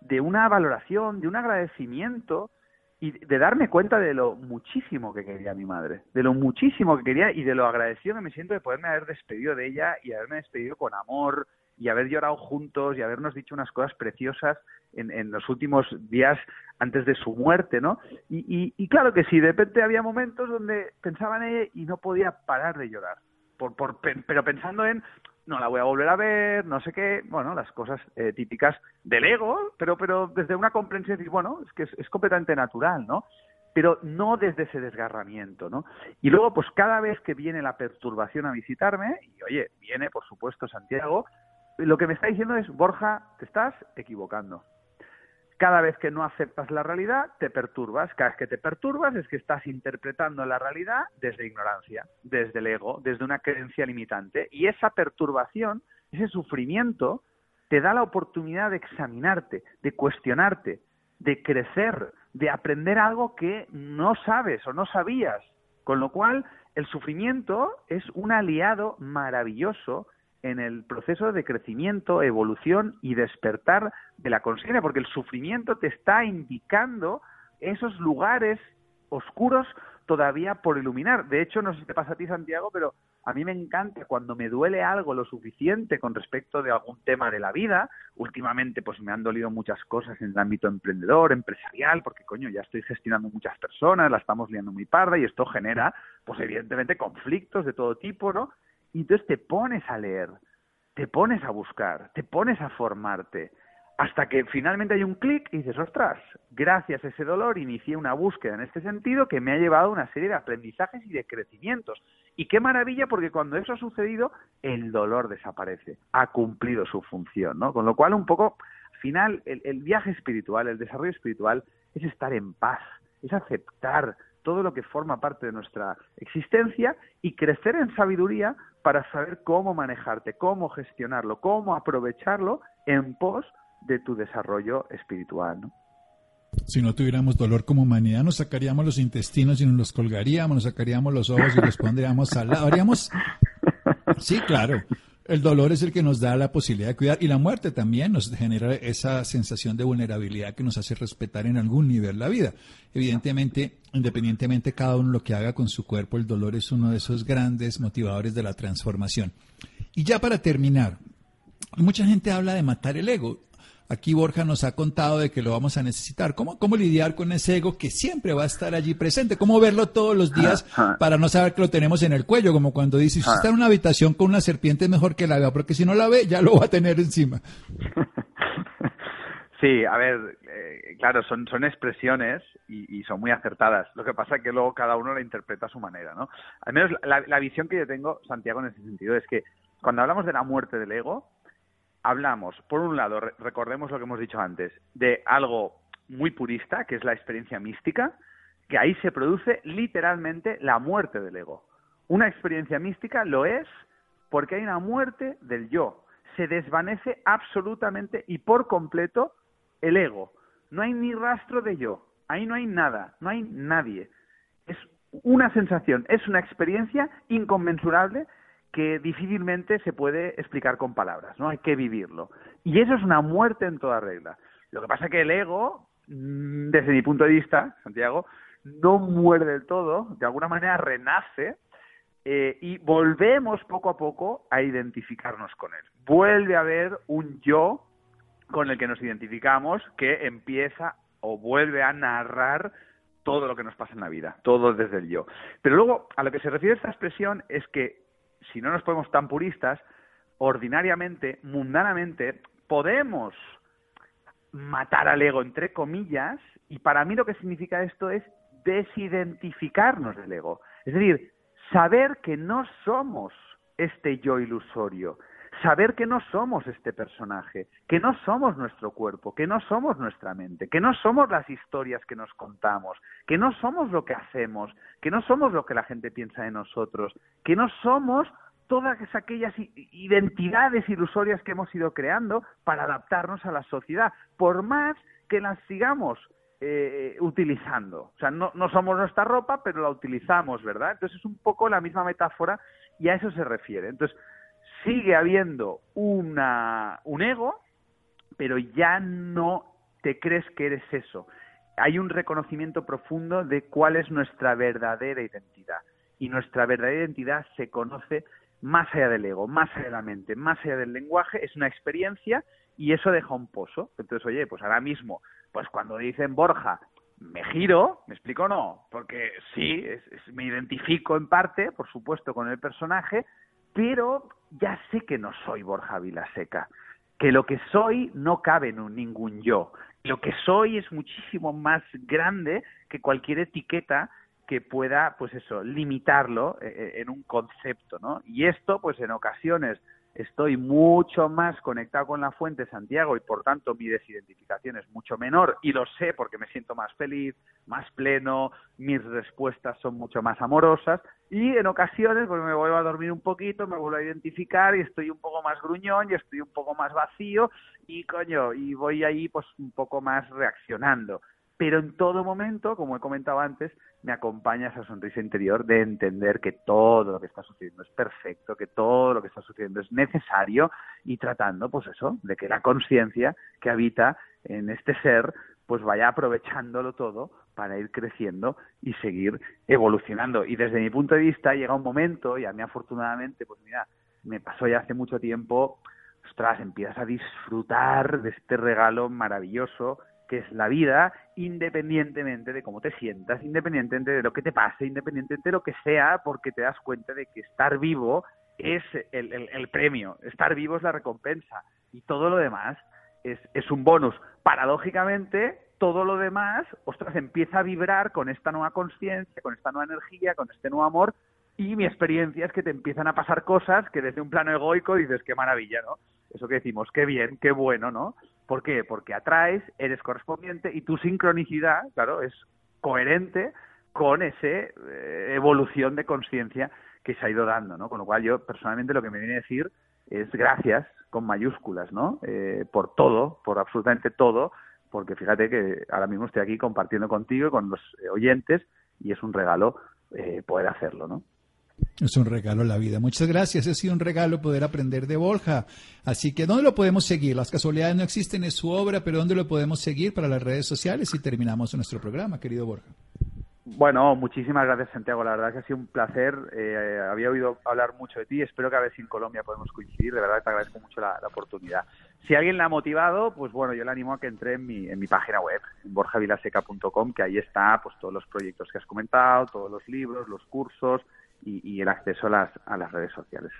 de una valoración, de un agradecimiento y de darme cuenta de lo muchísimo que quería mi madre, de lo muchísimo que quería y de lo agradecido que me siento de poderme haber despedido de ella y haberme despedido con amor y haber llorado juntos y habernos dicho unas cosas preciosas en, los últimos días antes de su muerte, ¿no? Y, claro que sí, de repente había momentos donde pensaba en ella y no podía parar de llorar, por, por, pero pensando en, no la voy a volver a ver, no sé qué, bueno, las cosas eh, típicas del ego, pero, pero desde una comprensión, decir, bueno, es que es, completamente natural, ¿no? pero no desde ese desgarramiento, ¿no? Y luego, pues cada vez que viene la perturbación a visitarme, y oye, viene, por supuesto, Santiago, lo que me está diciendo es, Borja, te estás equivocando. Cada vez que no aceptas la realidad, te perturbas. Cada vez que te perturbas es que estás interpretando la realidad desde ignorancia, desde el ego, desde una creencia limitante. Y esa perturbación, ese sufrimiento, te da la oportunidad de examinarte, de cuestionarte, de crecer, de aprender algo que no sabes o no sabías. Con lo cual, el sufrimiento es un aliado maravilloso en el proceso de crecimiento, evolución y despertar de la conciencia, porque el sufrimiento te está indicando esos lugares oscuros todavía por iluminar. De hecho, no sé si te pasa a ti, Santiago, pero a mí me encanta cuando me duele algo lo suficiente con respecto de algún tema de la vida. Últimamente, pues me han dolido muchas cosas en el ámbito emprendedor, empresarial, porque coño, ya estoy gestionando muchas personas, la estamos liando muy parda y esto genera, pues evidentemente, conflictos de todo tipo, ¿no? Y entonces te pones a leer, te pones a buscar, te pones a formarte, hasta que finalmente hay un clic y dices, ostras, gracias a ese dolor inicié una búsqueda en este sentido que me ha llevado a una serie de aprendizajes y de crecimientos. Y qué maravilla porque cuando eso ha sucedido, el dolor desaparece, ha cumplido su función, ¿no? Con lo cual, un poco, al final, el, el viaje espiritual, el desarrollo espiritual es estar en paz, es aceptar todo lo que forma parte de nuestra existencia y crecer en sabiduría para saber cómo manejarte, cómo gestionarlo, cómo aprovecharlo en pos de tu desarrollo espiritual. ¿no? Si no tuviéramos dolor como humanidad, nos sacaríamos los intestinos y nos los colgaríamos, nos sacaríamos los ojos y los pondríamos al lado. Haríamos... Sí, claro. El dolor es el que nos da la posibilidad de cuidar y la muerte también nos genera esa sensación de vulnerabilidad que nos hace respetar en algún nivel la vida. Evidentemente, independientemente cada uno lo que haga con su cuerpo, el dolor es uno de esos grandes motivadores de la transformación. Y ya para terminar, mucha gente habla de matar el ego. Aquí Borja nos ha contado de que lo vamos a necesitar. ¿Cómo, ¿Cómo lidiar con ese ego que siempre va a estar allí presente? ¿Cómo verlo todos los días para no saber que lo tenemos en el cuello? Como cuando dice, si está en una habitación con una serpiente es mejor que la vea, porque si no la ve ya lo va a tener encima. Sí, a ver, eh, claro, son, son expresiones y, son muy acertadas. Lo que pasa es que luego cada uno la interpreta a su manera, ¿no? Al menos la, la visión que yo tengo, Santiago, en ese sentido, es que cuando hablamos de la muerte del ego, hablamos, por un lado, recordemos lo que hemos dicho antes, de algo muy purista, que es la experiencia mística, que ahí se produce literalmente la muerte del ego. Una experiencia mística lo es porque hay una muerte del yo. Se desvanece absolutamente y por completo el ego. No hay ni rastro de yo. Ahí no hay nada, no hay nadie. Es una sensación, es una experiencia inconmensurable que difícilmente se puede explicar con palabras, ¿no? Hay que vivirlo. Y eso es una muerte en toda regla. Lo que pasa es que el ego, mm, desde mi punto de vista, Santiago, no muere del todo, de alguna manera renace eh, y volvemos poco a poco a identificarnos con él. Vuelve a haber un yo con el que nos identificamos que empieza o vuelve a narrar todo lo que nos pasa en la vida, todo desde el yo. Pero luego, a lo que se refiere esta expresión es que si no nos ponemos tan puristas, ordinariamente, mundanamente, podemos matar al ego, entre comillas, y para mí lo que significa esto es desidentificarnos del ego. Es decir, saber que no somos este yo ilusorio, saber que no somos este personaje, que no somos nuestro cuerpo, que no somos nuestra mente, que no somos las historias que nos contamos, que no somos lo que hacemos, que no somos lo que la gente piensa de nosotros, que no somos todas aquellas identidades ilusorias que hemos ido creando para adaptarnos a la sociedad, por más que las sigamos eh, utilizando. O sea, no, no somos nuestra ropa, pero la utilizamos, ¿verdad? Entonces es un poco la misma metáfora y a eso se refiere. Entonces, sigue habiendo una, un ego, pero ya no te crees que eres eso. Hay un reconocimiento profundo de cuál es nuestra verdadera identidad. Y nuestra verdadera identidad se conoce más allá del ego, más allá de la mente, más allá del lenguaje, es una experiencia y eso deja un pozo. Entonces, oye, pues ahora mismo, pues cuando dicen Borja, me giro, ¿me explico no? Porque sí, me identifico en parte, por supuesto, con el personaje, pero ya sé que no soy Borja Vilaseca, que lo que soy no cabe en ningún yo. Lo que soy es muchísimo más grande que cualquier etiqueta que pueda, pues eso, limitarlo eh, eh, en un concepto, ¿no? Y esto, pues en ocasiones estoy mucho más conectado con la fuente Santiago y por tanto mi desidentificación es mucho menor y lo sé porque me siento más feliz, más pleno, mis respuestas son mucho más amorosas y en ocasiones pues me vuelvo a dormir un poquito, me vuelvo a identificar y estoy un poco más gruñón y estoy un poco más vacío y coño, y voy ahí pues un poco más reaccionando. Pero en todo momento, como he comentado antes, me acompaña esa sonrisa interior de entender que todo lo que está sucediendo es perfecto, que todo lo que está sucediendo es necesario y tratando, pues eso, de que la conciencia que habita en este ser, pues vaya aprovechándolo todo para ir creciendo y seguir evolucionando. Y desde mi punto de vista llega un momento, y a mí afortunadamente, pues mira, me pasó ya hace mucho tiempo, ostras, empiezas a disfrutar de este regalo maravilloso que es la vida, independientemente de cómo te sientas, independientemente de lo que te pase, independientemente de lo que sea, porque te das cuenta de que estar vivo es el, premio, estar vivo es la recompensa y todo lo demás es, un bonus. Paradójicamente, todo lo demás, ostras, empieza a vibrar con esta nueva conciencia, con esta nueva energía, con este nuevo amor y mi experiencia es que te empiezan a pasar cosas que desde un plano egoico dices, qué maravilla, ¿no? Eso que decimos, qué bien, qué bueno, ¿no? ¿Por qué? Porque atraes, eres correspondiente y tu sincronicidad, claro, es coherente con esa eh, evolución de conciencia que se ha ido dando, ¿no? Con lo cual yo personalmente lo que me viene a decir es gracias con mayúsculas, ¿no? Eh, por todo, por absolutamente todo, porque fíjate que ahora mismo estoy aquí compartiendo contigo y con los oyentes y es un regalo eh, poder hacerlo, ¿no? Es un regalo la vida. Muchas gracias. Ha sido un regalo poder aprender de Borja. Así que, ¿dónde lo podemos seguir? Las casualidades no existen, en su obra, pero ¿dónde lo podemos seguir para las redes sociales? Y terminamos nuestro programa, querido Borja. Bueno, muchísimas gracias Santiago, la verdad que ha sido un placer, eh, había oído hablar mucho de ti, espero que a ver si en Colombia podemos coincidir, de verdad te agradezco mucho la, oportunidad. Si alguien la ha motivado, pues bueno, yo le animo a que entre en mi, en mi página web, borjavilaseca.com, que ahí está pues todos los proyectos que has comentado, todos los libros, los cursos y, el acceso a las redes sociales.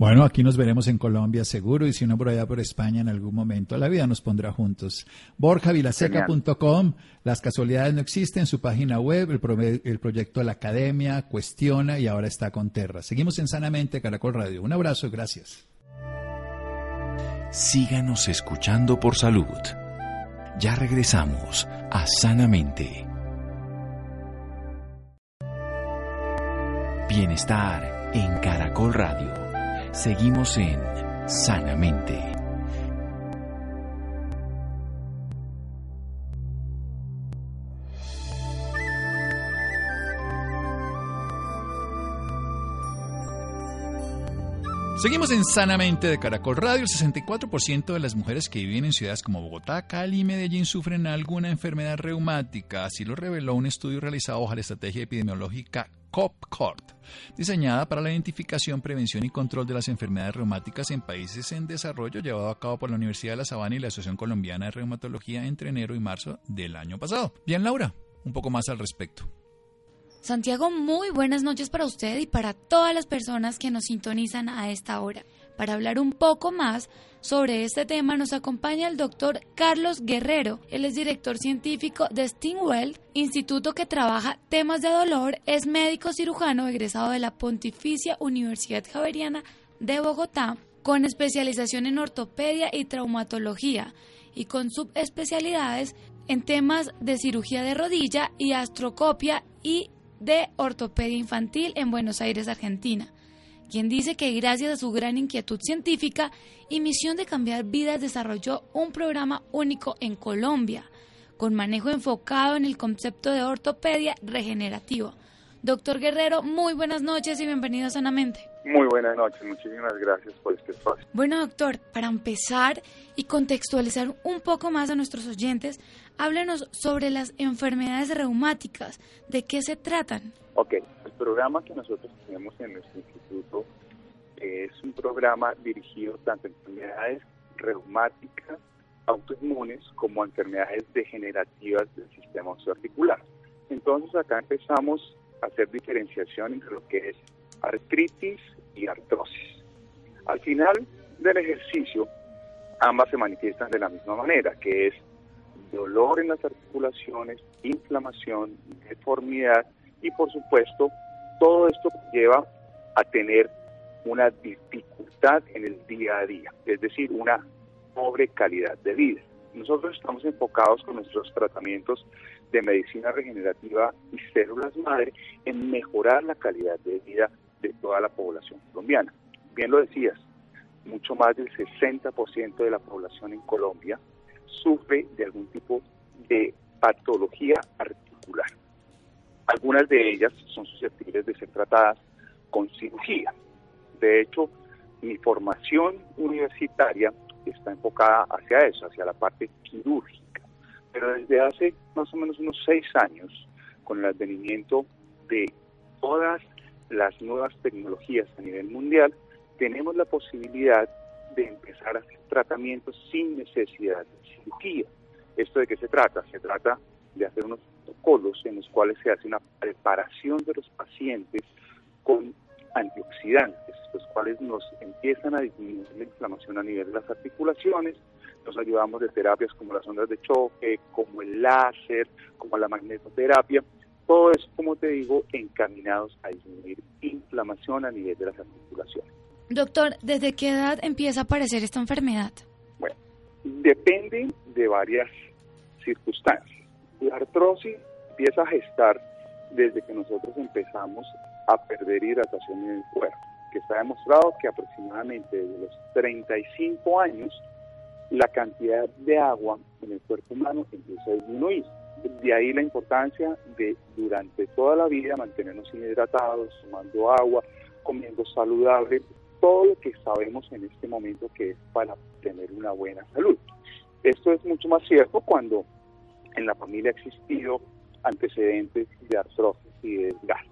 Bueno, aquí nos veremos en Colombia seguro y si no por allá por España en algún momento. La vida nos pondrá juntos. BorjaVilaseca.com, las casualidades no existen, su página web, el, el proyecto de la academia, cuestiona y ahora está con Terra. Seguimos en Sanamente, Caracol Radio. Un abrazo y gracias. Síganos escuchando por salud. Ya regresamos a Sanamente. Bienestar en Caracol Radio. Seguimos en Sanamente. Seguimos en Sanamente de Caracol Radio. El 64% de las mujeres que viven en ciudades como Bogotá, Cali y Medellín sufren alguna enfermedad reumática. Así lo reveló un estudio realizado bajo la estrategia epidemiológica COPCORT, diseñada para la identificación, prevención y control de las enfermedades reumáticas en países en desarrollo, llevado a cabo por la Universidad de La Sabana y la Asociación Colombiana de Reumatología entre enero y marzo del año pasado. Bien, Laura, un poco más al respecto. Santiago, muy buenas noches para usted y para todas las personas que nos sintonizan a esta hora. Para hablar un poco más sobre este tema nos acompaña el doctor Carlos Guerrero. Él es director científico de Stingwell, instituto que trabaja temas de dolor, es médico cirujano egresado de la Pontificia Universidad Javeriana de Bogotá, con especialización en ortopedia y traumatología y con subespecialidades en temas de cirugía de rodilla y astrocopia y de ortopedia infantil en Buenos Aires, Argentina quien dice que gracias a su gran inquietud científica y misión de cambiar vidas desarrolló un programa único en Colombia, con manejo enfocado en el concepto de ortopedia regenerativa. Doctor Guerrero, muy buenas noches y bienvenido a Sanamente. Muy buenas noches, muchísimas gracias por este espacio. Bueno, doctor, para empezar y contextualizar un poco más a nuestros oyentes, háblenos sobre las enfermedades reumáticas. ¿De qué se tratan? Ok, el programa que nosotros tenemos en nuestro instituto es un programa dirigido tanto a enfermedades reumáticas, autoinmunes, como a enfermedades degenerativas del sistema osteoarticular. Entonces acá empezamos hacer diferenciación entre lo que es artritis y artrosis. Al final del ejercicio, ambas se manifiestan de la misma manera, que es dolor en las articulaciones, inflamación, deformidad y por supuesto todo esto lleva a tener una dificultad en el día a día, es decir, una pobre calidad de vida. Nosotros estamos enfocados con nuestros tratamientos de medicina regenerativa y células madre en mejorar la calidad de vida de toda la población colombiana. Bien lo decías, mucho más del 60% de la población en Colombia sufre de algún tipo de patología articular. Algunas de ellas son susceptibles de ser tratadas con cirugía. De hecho, mi formación universitaria está enfocada hacia eso, hacia la parte quirúrgica. Pero desde hace más o menos unos seis años, con el advenimiento de todas las nuevas tecnologías a nivel mundial, tenemos la posibilidad de empezar a hacer tratamientos sin necesidad de cirugía. ¿Esto de qué se trata? Se trata de hacer unos protocolos en los cuales se hace una preparación de los pacientes con antioxidantes, los cuales nos empiezan a disminuir la inflamación a nivel de las articulaciones, nos ayudamos de terapias como las ondas de choque, como el láser, como la magnetoterapia, todo eso, como te digo, encaminados a disminuir inflamación a nivel de las articulaciones. Doctor, ¿desde qué edad empieza a aparecer esta enfermedad? Bueno, depende de varias circunstancias. La artrosis empieza a gestar desde que nosotros empezamos a perder hidratación en el cuerpo, que está demostrado que aproximadamente desde los 35 años la cantidad de agua en el cuerpo humano empieza a disminuir. De ahí la importancia de durante toda la vida mantenernos hidratados, tomando agua, comiendo saludable, todo lo que sabemos en este momento que es para tener una buena salud. Esto es mucho más cierto cuando en la familia ha existido antecedentes de artrosis y de desgaste.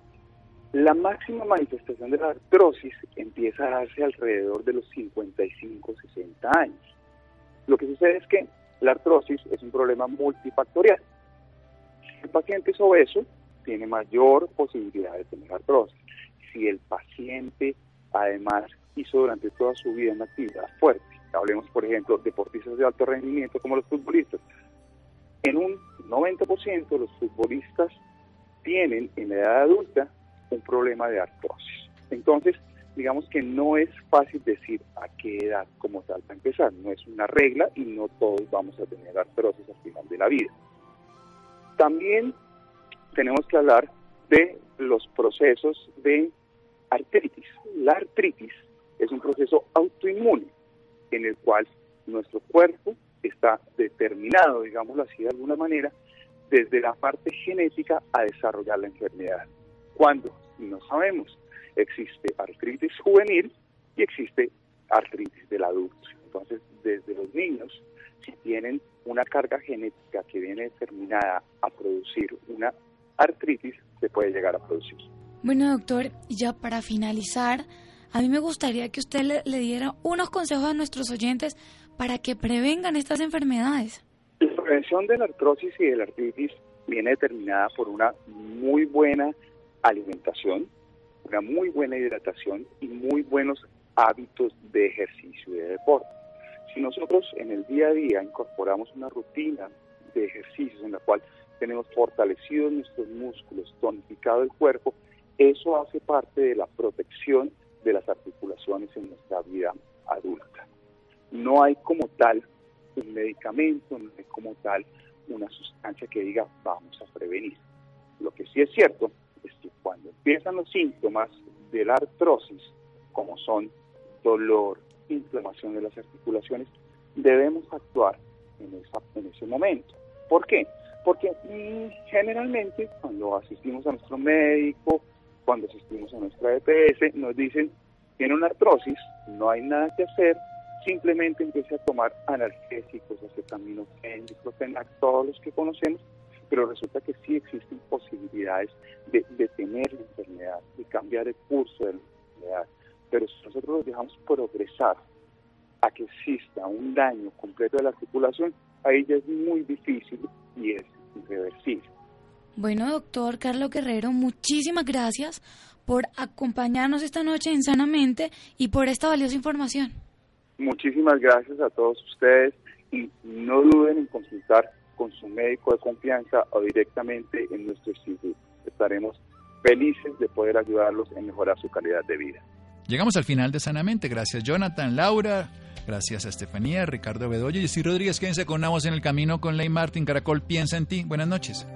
La máxima manifestación de la artrosis empieza a darse alrededor de los 55, 60 años. Lo que sucede es que la artrosis es un problema multifactorial. Si el paciente es obeso, tiene mayor posibilidad de tener artrosis. Si el paciente además hizo durante toda su vida una actividad fuerte, hablemos por ejemplo deportistas de alto rendimiento como los futbolistas, en un 90% los futbolistas tienen en la edad adulta un problema de artrosis. Entonces, digamos que no es fácil decir a qué edad como tal para empezar, no es una regla y no todos vamos a tener artrosis al final de la vida. También tenemos que hablar de los procesos de artritis. La artritis es un proceso autoinmune en el cual nuestro cuerpo está determinado, digámoslo así de alguna manera, desde la parte genética a desarrollar la enfermedad. Cuando no sabemos, existe artritis juvenil y existe artritis del adulto. Entonces, desde los niños, si tienen una carga genética que viene determinada a producir una artritis, se puede llegar a producir. Bueno, doctor, ya para finalizar, a mí me gustaría que usted le, le diera unos consejos a nuestros oyentes para que prevengan estas enfermedades. La prevención de la artrosis y de la artritis viene determinada por una muy buena alimentación, una muy buena hidratación y muy buenos hábitos de ejercicio y de deporte. Si nosotros en el día a día incorporamos una rutina de ejercicios en la cual tenemos fortalecidos nuestros músculos, tonificado el cuerpo, eso hace parte de la protección de las articulaciones en nuestra vida adulta. No hay como tal un medicamento, no hay como tal una sustancia que diga vamos a prevenir. Lo que sí es cierto cuando empiezan los síntomas de la artrosis, como son dolor, inflamación de las articulaciones, debemos actuar en, ese momento. ¿Por qué? Porque mm, generalmente cuando asistimos a nuestro médico, cuando asistimos a nuestra EPS, nos dicen, tiene una artrosis, no hay nada que hacer, simplemente empiece a tomar analgésicos, acetaminofén, diclofenac, todos los que conocemos, pero resulta que sí existen posibilidades de detener la enfermedad, de cambiar el curso de la enfermedad. Pero si nosotros los dejamos progresar a que exista un daño completo de la articulación, ahí ya es muy difícil y es irreversible. Bueno, doctor Carlos Guerrero, muchísimas gracias por acompañarnos esta noche en Sanamente y por esta valiosa información. Muchísimas gracias a todos ustedes y no duden en consultar con su médico de confianza o directamente en nuestro instituto. Estaremos felices de poder ayudarlos en mejorar su calidad de vida. Llegamos al final de Sanamente. Gracias Jonathan, Laura, gracias a Estefanía, Ricardo Bedoya y Steve Rodríguez. Quédense con Navos en el camino con Ley Martin. Caracol piensa en ti. Buenas noches.